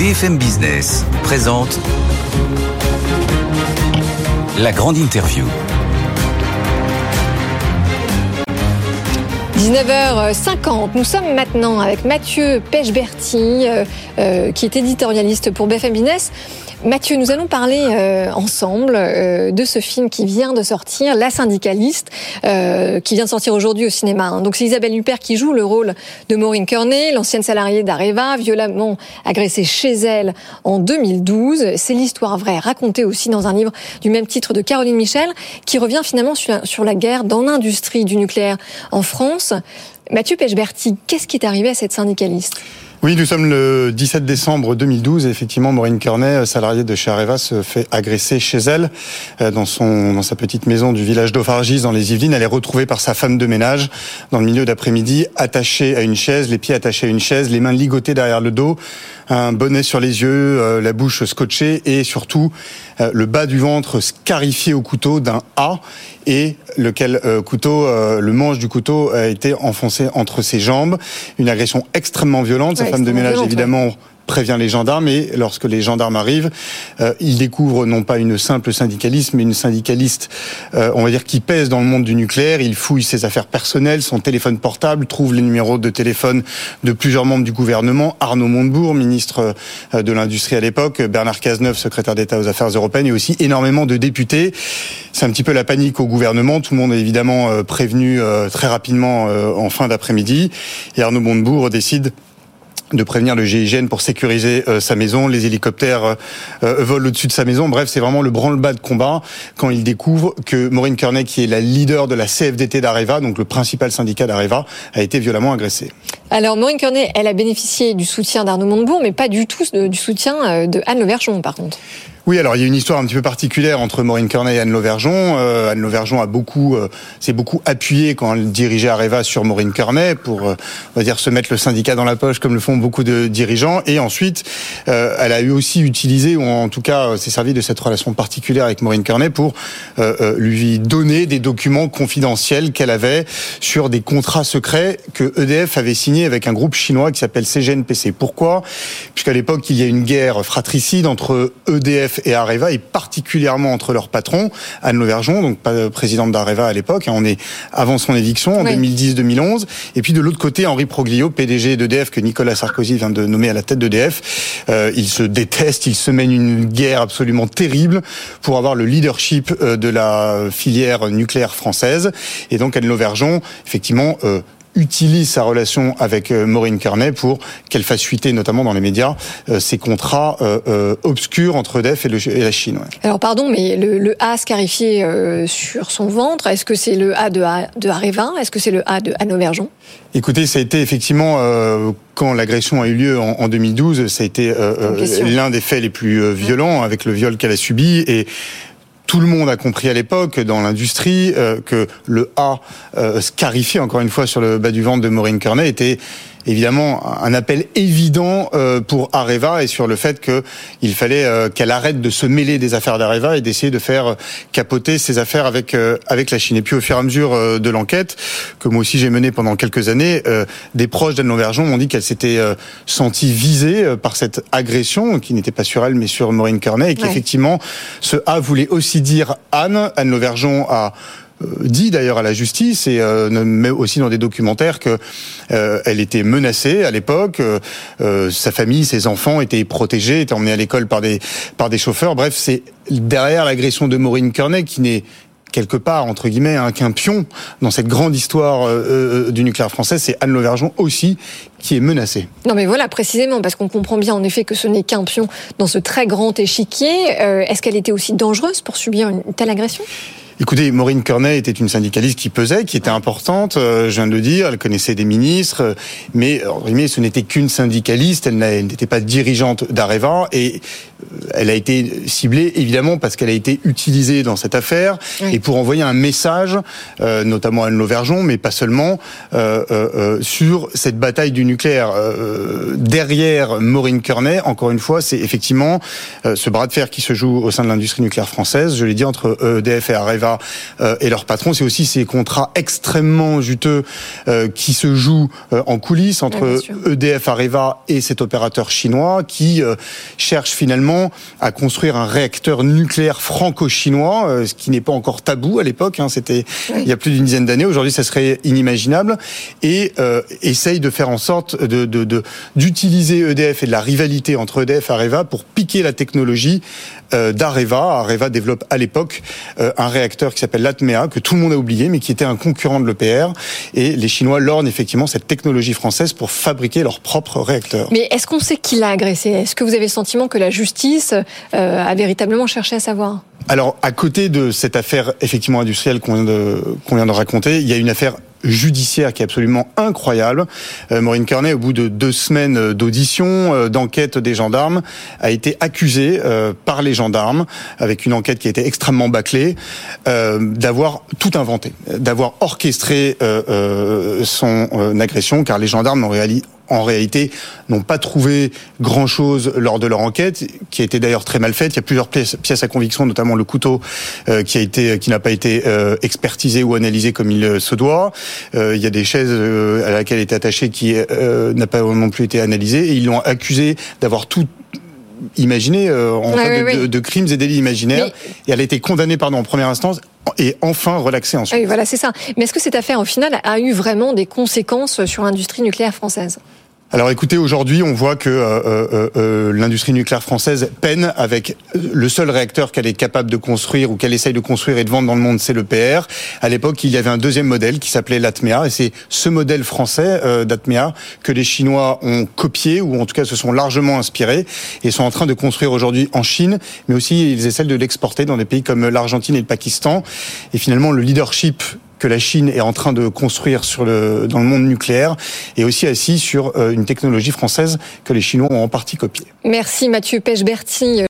BFM Business présente la grande interview. 19h50, nous sommes maintenant avec Mathieu Pechberti, euh, euh, qui est éditorialiste pour BFM Business. Mathieu, nous allons parler euh, ensemble euh, de ce film qui vient de sortir, La syndicaliste, euh, qui vient de sortir aujourd'hui au cinéma. Hein. Donc c'est Isabelle Huppert qui joue le rôle de Maureen Kearney, l'ancienne salariée d'Areva, violemment agressée chez elle en 2012. C'est l'histoire vraie, racontée aussi dans un livre du même titre de Caroline Michel, qui revient finalement sur la, sur la guerre dans l'industrie du nucléaire en France. Mathieu Pechberti, qu'est-ce qui est arrivé à cette syndicaliste? Oui, nous sommes le 17 décembre 2012. effectivement, Maureen Kearney, salariée de chez Areva, se fait agresser chez elle, euh, dans, son, dans sa petite maison du village d'Ophargis, dans les Yvelines. Elle est retrouvée par sa femme de ménage, dans le milieu d'après-midi, attachée à une chaise, les pieds attachés à une chaise, les mains ligotées derrière le dos, un bonnet sur les yeux, euh, la bouche scotchée et surtout euh, le bas du ventre scarifié au couteau d'un A et lequel euh, couteau, le manche du couteau a été enfoncé entre ses jambes. Une agression extrêmement violente. Sa femme de ménage, évidemment, prévient les gendarmes et lorsque les gendarmes arrivent, euh, ils découvrent non pas une simple syndicaliste, mais une syndicaliste, euh, on va dire, qui pèse dans le monde du nucléaire. Ils fouillent ses affaires personnelles, son téléphone portable, trouvent les numéros de téléphone de plusieurs membres du gouvernement, Arnaud Montebourg, ministre euh, de l'Industrie à l'époque, Bernard Cazeneuve, secrétaire d'État aux Affaires européennes, et aussi énormément de députés. C'est un petit peu la panique au gouvernement. Tout le monde est évidemment euh, prévenu très rapidement en fin d'après-midi. Et Arnaud Montebourg décide de prévenir le GIGN pour sécuriser euh, sa maison. Les hélicoptères euh, euh, volent au-dessus de sa maison. Bref, c'est vraiment le branle-bas de combat quand il découvre que Maureen Kearney, qui est la leader de la CFDT d'Areva, donc le principal syndicat d'Areva, a été violemment agressée. Alors, Maureen Kearney, elle a bénéficié du soutien d'Arnaud Montebourg, mais pas du tout du soutien de Anne Leverchon, par contre. Oui, alors il y a une histoire un petit peu particulière entre Maureen Kearney et Anne Lauvergeon. Euh, Anne Lauvergeon a beaucoup, euh, s'est beaucoup appuyée quand elle dirigeait Areva sur Maureen Kearney pour, euh, on va dire, se mettre le syndicat dans la poche comme le font beaucoup de dirigeants. Et ensuite, euh, elle a eu aussi utilisé, ou en tout cas, s'est servi de cette relation particulière avec Maureen Kearney pour lui donner des documents confidentiels qu'elle avait sur des contrats secrets que EDF avait signés avec un groupe chinois qui s'appelle CGNPC. Pourquoi? Puisqu'à l'époque, il y a une guerre fratricide entre EDF et Areva, et particulièrement entre leurs patrons, Anne Lauvergeon, donc présidente d'Areva à l'époque, hein, on est avant son éviction en 2010-2011, et puis de l'autre côté, Henri Proglio, PDG d'EDF, que Nicolas Sarkozy vient de nommer à la tête d'EDF. Euh, ils se détestent, ils se mènent une guerre absolument terrible pour avoir le leadership euh, de la filière nucléaire française. Et donc Anne Lauvergeon, effectivement, euh, utilise sa relation avec euh, Maureen Kearney pour qu'elle fasse fuiter, notamment dans les médias, euh, ces contrats euh, obscurs entre EDF et, la Chine. Alors pardon, mais le, A scarifié sur son ventre, est-ce que c'est le A de, de Areva Est-ce que c'est le A de Anne Auvergeon Écoutez, ça a été effectivement quand l'agression a eu lieu en, 2012, ça a été l'un des faits les plus violents avec le viol qu'elle a subi et tout le monde a compris à l'époque dans l'industrie euh, que le A euh, scarifié encore une fois sur le bas du ventre de Maureen Kearney était évidemment un appel évident euh, pour Areva et sur le fait qu'il fallait euh, qu'elle arrête de se mêler des affaires d'Areva et d'essayer de faire euh, capoter ses affaires avec avec la Chine. Et puis au fur et à mesure de l'enquête que moi aussi j'ai menée pendant quelques années, des proches d'Anne Lauvergeon m'ont dit qu'elle s'était sentie visée par cette agression qui n'était pas sur elle mais sur Maureen Kearney et qu'effectivement ce A voulait aussi dire Anne. Anne Lauvergeon a dit d'ailleurs à la justice et euh, met aussi dans des documentaires que euh, elle était menacée à l'époque, sa famille, ses enfants étaient protégés, étaient emmenés à l'école par des par des chauffeurs. Bref, c'est derrière l'agression de Maureen Kearney qui n'est quelque part entre guillemets hein, qu'un pion dans cette grande histoire du nucléaire français, c'est Anne Lauvergeon aussi qui est menacée. Non mais voilà précisément parce qu'on comprend bien en effet que ce n'est qu'un pion dans ce très grand échiquier. Est-ce qu'elle était aussi dangereuse pour subir une telle agression? Écoutez, Maureen Kearney était une syndicaliste qui pesait, qui était importante, euh, je viens de le dire, elle connaissait des ministres, euh, mais ce n'était qu'une syndicaliste, elle n'était pas dirigeante d'Areva, et elle a été ciblée évidemment parce qu'elle a été utilisée dans cette affaire Oui. et pour envoyer un message, euh, notamment à Anne Lauvergeon, mais pas seulement, euh, euh, euh, sur cette bataille du nucléaire. Euh, derrière Maureen Kearney, encore une fois, c'est effectivement euh, ce bras de fer qui se joue au sein de l'industrie nucléaire française. Je l'ai dit entre EDF et Areva euh, et leurs patrons. C'est aussi ces contrats extrêmement juteux euh, qui se jouent euh, en coulisses entre. EDF, Areva et cet opérateur chinois qui euh, cherche finalement à construire un réacteur nucléaire franco-chinois, euh, ce qui n'est pas encore tabou à l'époque. hein, C'était Oui. il y a plus d'une dizaine d'années. Aujourd'hui, ça serait inimaginable. Et euh, essaye de faire en sorte de de- de- d'utiliser EDF et de la rivalité entre EDF et Areva pour piquer la technologie euh, d'Areva. Areva développe à l'époque euh, un réacteur qui s'appelle l'Atmea, que tout le monde a oublié, mais qui était un concurrent de l'EPR. Et les Chinois lornent effectivement cette technologie française pour fabriquer leur propre réacteur. Mais est-ce qu'on sait qui l'a agressé? Est-ce que vous avez le sentiment que la justice euh, a véritablement cherché à savoir Alors, à côté de cette affaire effectivement industrielle qu'on vient de, raconter, il y a une affaire judiciaire qui est absolument incroyable. Euh, Maureen Kearney, au bout de deux semaines euh, d'audition, euh, d'enquête des gendarmes, a été accusée euh, par les gendarmes, avec une enquête qui a été extrêmement bâclée, euh, d'avoir tout inventé, d'avoir orchestré euh, euh, son euh, agression, car les gendarmes en réalité en réalité, n'ont pas trouvé grand-chose lors de leur enquête, qui a été d'ailleurs très mal faite. Il y a plusieurs pièces, à conviction, notamment le couteau euh, qui a été, qui n'a pas été euh, expertisé ou analysé comme il euh, se doit. Euh, il y a des chaises euh, à laquelle elle était attachée qui euh, n'a pas non plus été analysée. Et ils l'ont accusé d'avoir tout imaginé euh, en Ouais, fait ouais, de, crimes et délits imaginaires. Mais- Et elle a été condamnée pardon, en première instance et enfin relaxée ensuite. Ah Oui, voilà, c'est ça. Mais est-ce que cette affaire, au final, a eu vraiment des conséquences sur l'industrie nucléaire française? Alors écoutez, aujourd'hui, on voit que euh, euh, euh, l'industrie nucléaire française peine avec euh, le seul réacteur qu'elle est capable de construire ou qu'elle essaye de construire et de vendre dans le monde, c'est le PR. À l'époque, il y avait un deuxième modèle qui s'appelait l'Atmea, et c'est ce modèle français euh, d'Atmea que les Chinois ont copié ou en tout cas se sont largement inspirés et sont en train de construire aujourd'hui en Chine, mais aussi ils essaient de l'exporter dans des pays comme l'Argentine et le Pakistan. Et finalement, le leadership que la Chine est en train de construire sur le, dans le monde nucléaire est aussi assis sur euh, une technologie française que les Chinois ont en partie copiée. Merci Mathieu Pechberti.